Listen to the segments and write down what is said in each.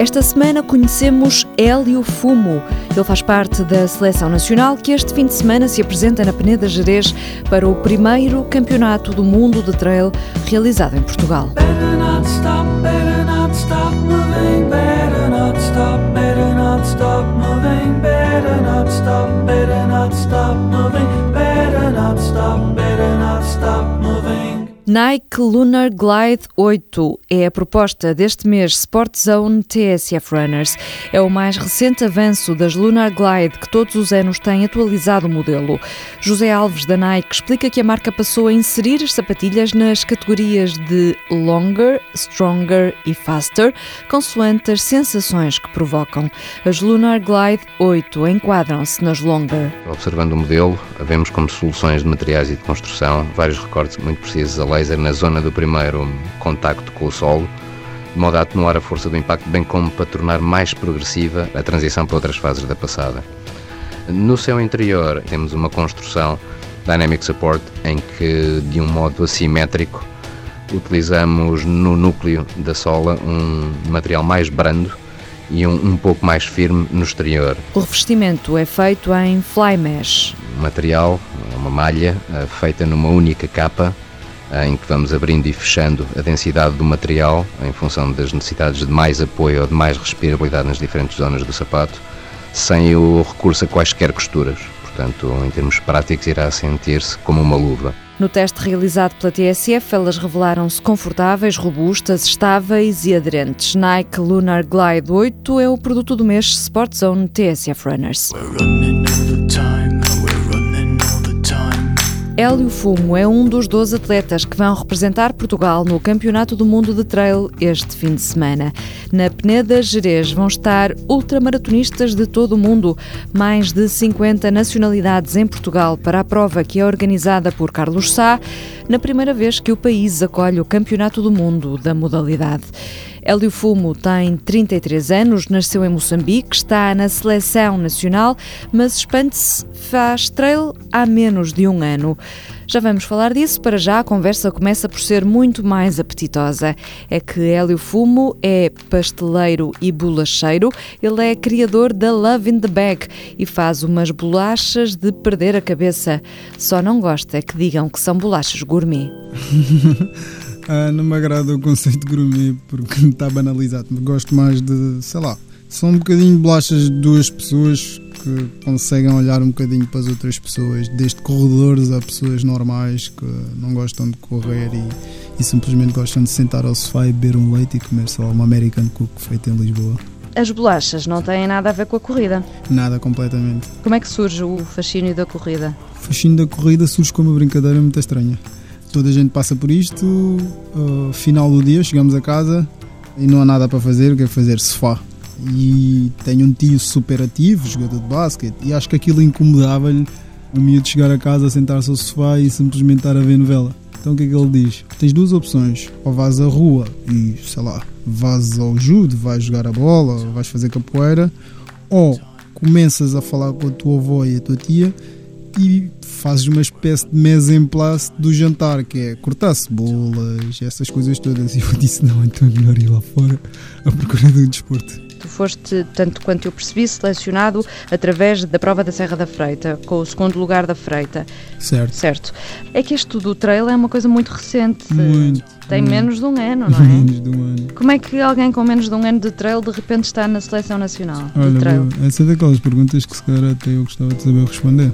Esta semana conhecemos Hélio Fumo. Ele faz parte da seleção nacional que este fim de semana se apresenta na Peneda Gerês para o primeiro campeonato do mundo de trail realizado em Portugal. Nike Lunar Glide 8 é a proposta deste mês Sport Zone TSF Runners. É o mais recente avanço das Lunar Glide que todos os anos têm atualizado o modelo. José Alves da Nike explica que a marca passou a inserir as sapatilhas nas categorias de Longer, Stronger e Faster, consoante as sensações que provocam. As Lunar Glide 8 enquadram-se nas Longer. Observando o modelo, vemos como soluções de materiais e de construção vários recortes muito precisos a laser na zona do primeiro contacto com o solo, de modo a atenuar a força do impacto, bem como para tornar mais progressiva a transição para outras fases da passada. No seu interior temos uma construção Dynamic Support em que, de um modo assimétrico, utilizamos no núcleo da sola um material mais brando e um, um pouco mais firme no exterior. O revestimento é feito em fly mesh. O material, uma malha eh, feita numa única capa em que vamos abrindo e fechando a densidade do material em função das necessidades de mais apoio ou de mais respirabilidade nas diferentes zonas do sapato, sem o recurso a quaisquer costuras. Portanto, em termos práticos, irá sentir-se como uma luva. No teste realizado pela TSF, elas revelaram-se confortáveis, robustas, estáveis e aderentes. Nike Lunar Glide 8 é o produto do mês Sport Zone TSF Runners. Hélio Fumo é um dos 12 atletas que vão representar Portugal no Campeonato do Mundo de Trail este fim de semana. Na Peneda Gerês vão estar ultramaratonistas de todo o mundo, mais de 50 nacionalidades em Portugal para a prova que é organizada por Carlos Sá, na primeira vez que o país acolhe o Campeonato do Mundo da modalidade. Hélio Fumo tem 33 anos, nasceu em Moçambique, está na seleção nacional, mas espante-se, faz trail há menos de um ano. Já vamos falar disso, para já a conversa começa por ser muito mais apetitosa. É que Hélio Fumo é pasteleiro e bolacheiro, ele é criador da Love in the Bag e faz umas bolachas de perder a cabeça. Só não gosta que digam que são bolachas gourmet. Ah, não me agrada o conceito de gourmet porque está banalizado. Gosto mais de, sei lá, são um bocadinho bolachas de duas pessoas que conseguem olhar um bocadinho para as outras pessoas, desde corredores a pessoas normais que não gostam de correr e, e simplesmente gostam de sentar ao sofá e beber um leite e comer só uma American Cook feita em Lisboa. As bolachas não têm nada a ver com a corrida? Nada, completamente. Como é que surge o fascínio da corrida? O fascínio da corrida surge com uma brincadeira muito estranha toda a gente passa por isto. Uh, final do dia, chegamos a casa e não há nada para fazer. O que é fazer? Sofá. E tenho um tio super ativo, jogador de basquete, e acho que aquilo incomodava-lhe o miúdo chegar a casa, sentar-se ao sofá e simplesmente estar a ver novela. Então o que é que ele diz? Tens duas opções: ou vais à rua e, sei lá, vais ao judo, vais jogar a bola, vais fazer capoeira, ou começas a falar com a tua avó e a tua tia e fazes uma espécie de mesa em place do jantar, que é cortar cebolas, essas coisas todas. E eu disse: não, então é melhor ir lá fora à procura do desporto. Tu foste, tanto quanto eu percebi, selecionado através da prova da Serra da Freita, com o segundo lugar da Freita. Certo. Certo. É que este do trail é uma coisa muito recente. Muito. Tem muito. menos de um ano, não é? Menos de um ano. Como é que alguém com menos de um ano de trail de repente está na seleção nacional Olha, de trail? essa é daquelas perguntas que se calhar até eu gostava de saber responder.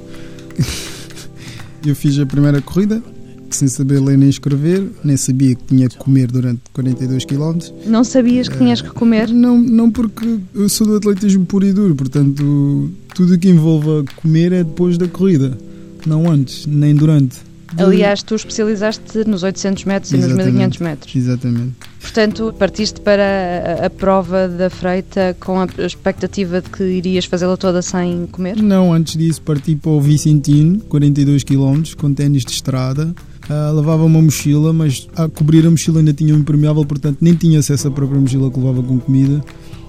Eu fiz a primeira corrida sem saber ler nem escrever, nem sabia que tinha que comer durante 42 km. Não sabias que tinhas que comer? Não, não porque eu sou do atletismo puro e duro, portanto tudo o que envolva comer é depois da corrida, não antes, nem durante. Aliás, tu especializaste nos 800 metros e nos 1500 metros. Exatamente. Portanto, partiste para a, prova da freita com a expectativa de que irias fazê-la toda sem comer? Não, antes disso parti para o Vicentino, 42 km, com ténis de estrada. Uh, levava uma mochila, mas a cobrir a mochila ainda tinha um impermeável, portanto nem tinha acesso à própria mochila que levava com comida.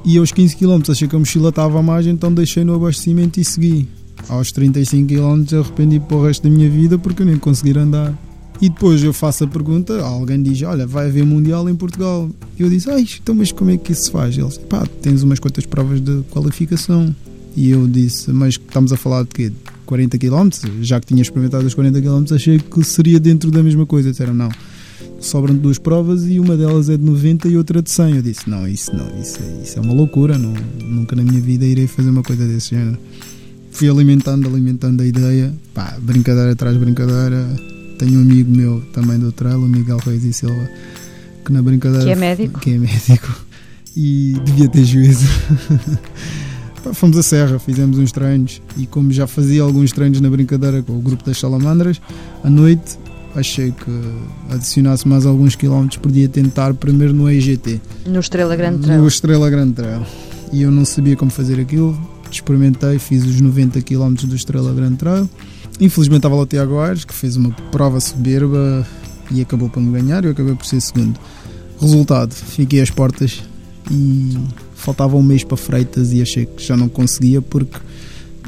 E aos 15 km achei que a mochila estava a mais, então deixei no abastecimento e segui. Aos 35 km arrependi para o resto da minha vida porque eu nem conseguir andar. E depois eu faço a pergunta, alguém diz: Olha, vai haver Mundial em Portugal. E eu disse: Ai, então, mas como é que isso se faz? Eles: Pá, tens umas quantas provas de qualificação. E eu disse: Mas estamos a falar de quê? 40 km? Já que tinha experimentado os 40 km, achei que seria dentro da mesma coisa. Disseram: Não, sobram duas provas e uma delas é de 90 e outra de 100. Eu disse: Não, isso não, isso, é, isso é uma loucura. Não, nunca na minha vida irei fazer uma coisa desse género. Fui alimentando, alimentando a ideia. Pá, brincadeira atrás de brincadeira tenho um amigo meu também do trail, o Miguel Reis e Silva, que na brincadeira. Que é médico. Que é médico. E devia ter juízo. Fomos a Serra, fizemos uns treinos e, como já fazia alguns treinos na brincadeira com o grupo das salamandras, à noite achei que adicionasse mais alguns quilómetros, podia tentar primeiro no EGT. No Estrela Grande Trail. No Estrela Grande Trail. E eu não sabia como fazer aquilo, experimentei, fiz os 90 km do Estrela Grande Trail Infelizmente estava lá o Tiago Aires, que fez uma prova soberba e acabou por me ganhar. Eu acabei por ser segundo. Resultado: fiquei às portas e faltava um mês para Freitas e achei que já não conseguia porque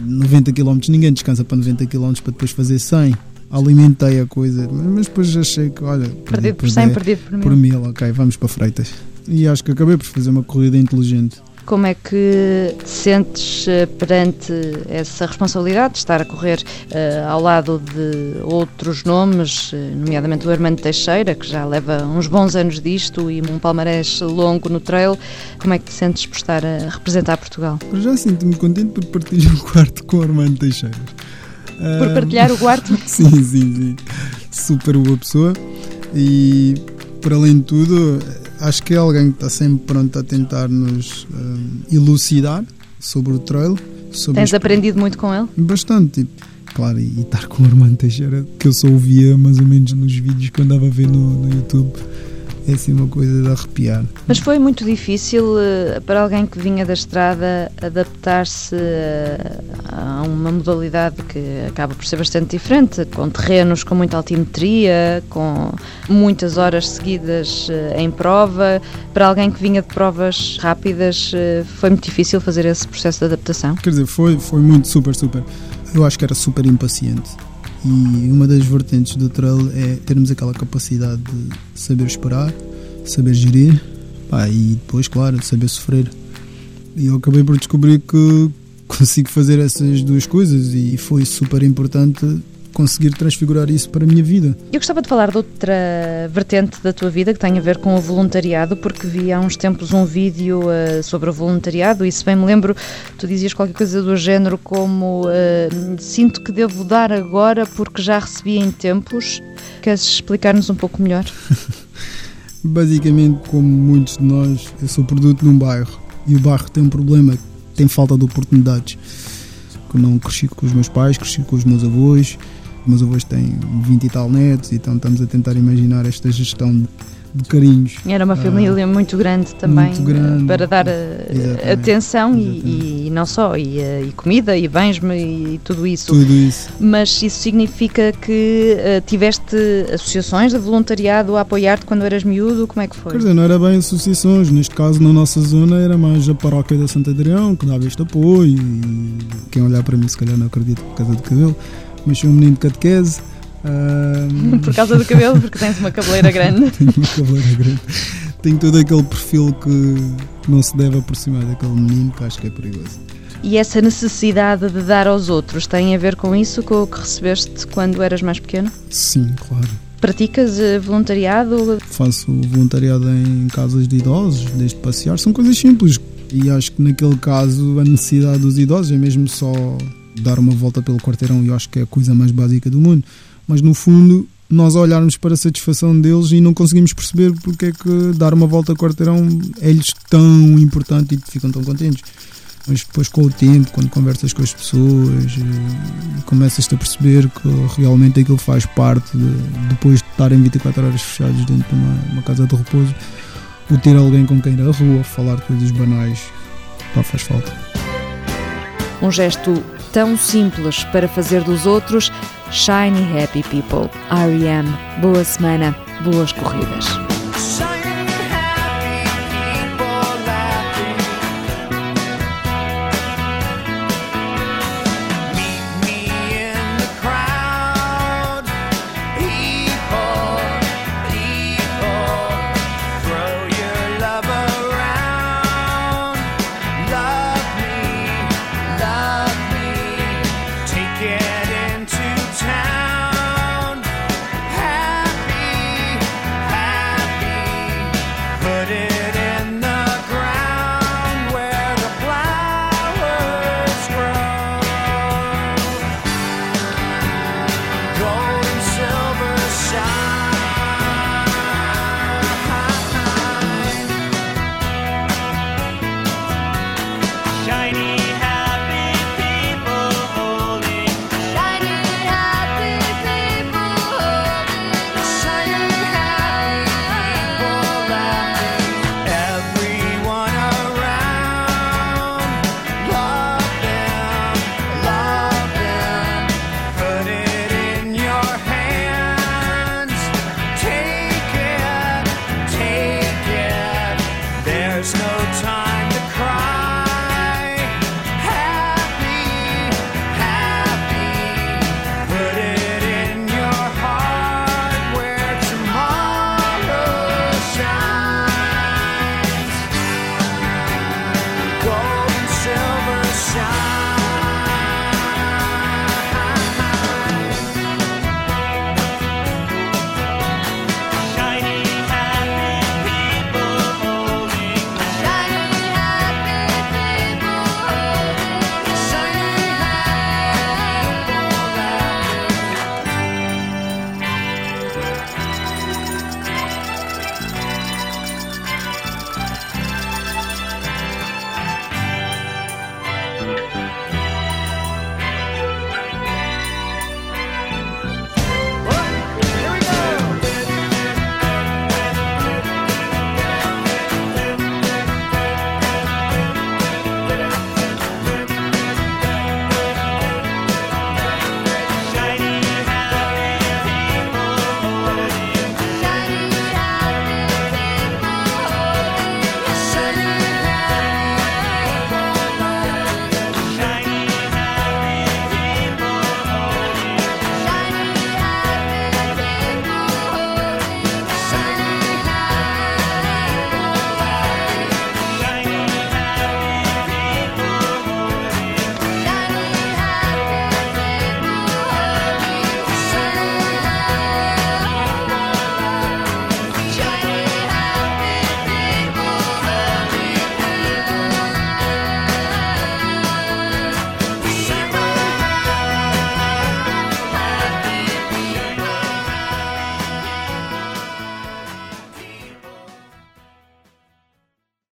90 km, ninguém descansa para 90 km para depois fazer 100. Alimentei a coisa, mas depois achei que, olha, perdido por 100, perdido por mil. Por mil, ok, vamos para Freitas. E acho que acabei por fazer uma corrida inteligente. Como é que te sentes eh, perante essa responsabilidade de estar a correr uh, ao lado de outros nomes, eh, nomeadamente o Armando Teixeira, que já leva uns bons anos disto e um palmarés longo no trail? Como é que te sentes por estar a representar Portugal? Eu já sinto-me contente por partilhar o quarto com o Armando Teixeira. Por partilhar o quarto? sim, sim, sim. Super boa pessoa. E, por além de tudo, acho que é alguém que está sempre pronto a tentar nos uh, elucidar sobre o trail. Sobre Tens aprendido muito com ele? Bastante. Tipo, claro, e, e estar com o Armando Teixeira, que eu só ouvia mais ou menos nos vídeos que eu andava a ver no, no YouTube é assim uma coisa de arrepiar. Mas foi muito difícil uh, para alguém que vinha da estrada adaptar-se uh, a uma modalidade que acaba por ser bastante diferente, com terrenos com muita altimetria, com muitas horas seguidas uh, em prova. Para alguém que vinha de provas rápidas, foi muito difícil fazer esse processo de adaptação? Quer dizer, foi, foi muito super, super. Eu acho que era super impaciente e uma das vertentes do trail é termos aquela capacidade de saber esperar, saber gerir pá, e depois, claro, saber sofrer. E eu acabei por descobrir que consigo fazer essas duas coisas e foi super importante conseguir transfigurar isso para a minha vida. Eu gostava de falar de outra vertente da tua vida que tem a ver com o voluntariado, porque vi há uns tempos um vídeo uh, sobre o voluntariado e se bem me lembro, tu dizias qualquer coisa do género como uh, sinto que devo dar agora porque já recebi em tempos. Queres explicar-nos um pouco melhor? Basicamente, como muitos de nós, eu sou produto de um bairro e o bairro tem um problema, tem falta de oportunidades. Que não cresci com os meus pais, cresci com os meus avós, meus avós têm 20 e tal netos, então estamos a tentar imaginar esta gestão de, de carinhos. Era uma família uh, muito grande também muito grande, para dar uh, atenção E, e, não só, e, uh, e comida e bens e tudo isso. Tudo isso. Mas isso significa que tiveste associações de voluntariado a apoiar-te quando eras miúdo? Como é que foi? Quer dizer, não era bem associações, neste caso na nossa zona era mais a paróquia da Santo Adrião que dava este apoio e quem olhar para mim se calhar não acredita por causa do cabelo mas sou um menino de catequese. Uh... Por causa do cabelo, porque tens uma cabeleira grande. Tenho uma cabeleira grande. Tenho todo aquele perfil que não se deve aproximar daquele menino, que acho que é perigoso. E essa necessidade de dar aos outros tem a ver com isso, com o que recebeste quando eras mais pequeno? Sim, claro. Praticas eh, voluntariado? Faço voluntariado em casas de idosos, desde passear, são coisas simples. E acho que naquele caso a necessidade dos idosos é mesmo só dar uma volta pelo quarteirão e acho que é a coisa mais básica do mundo. Mas no fundo, nós olharmos para a satisfação deles e não conseguimos perceber porque é que dar uma volta ao quarteirão é-lhes tão importante e ficam tão contentes. Mas depois, com o tempo, quando conversas com as pessoas, eh, começas-te a perceber que realmente aquilo faz parte, de, depois de estarem 24 horas fechados dentro de uma, uma casa de repouso, o ter alguém com quem ir à rua, falar coisas banais, pá, faz falta. Um gesto tão simples para fazer dos outros shiny happy people. R.E.M. Boa semana, boas corridas.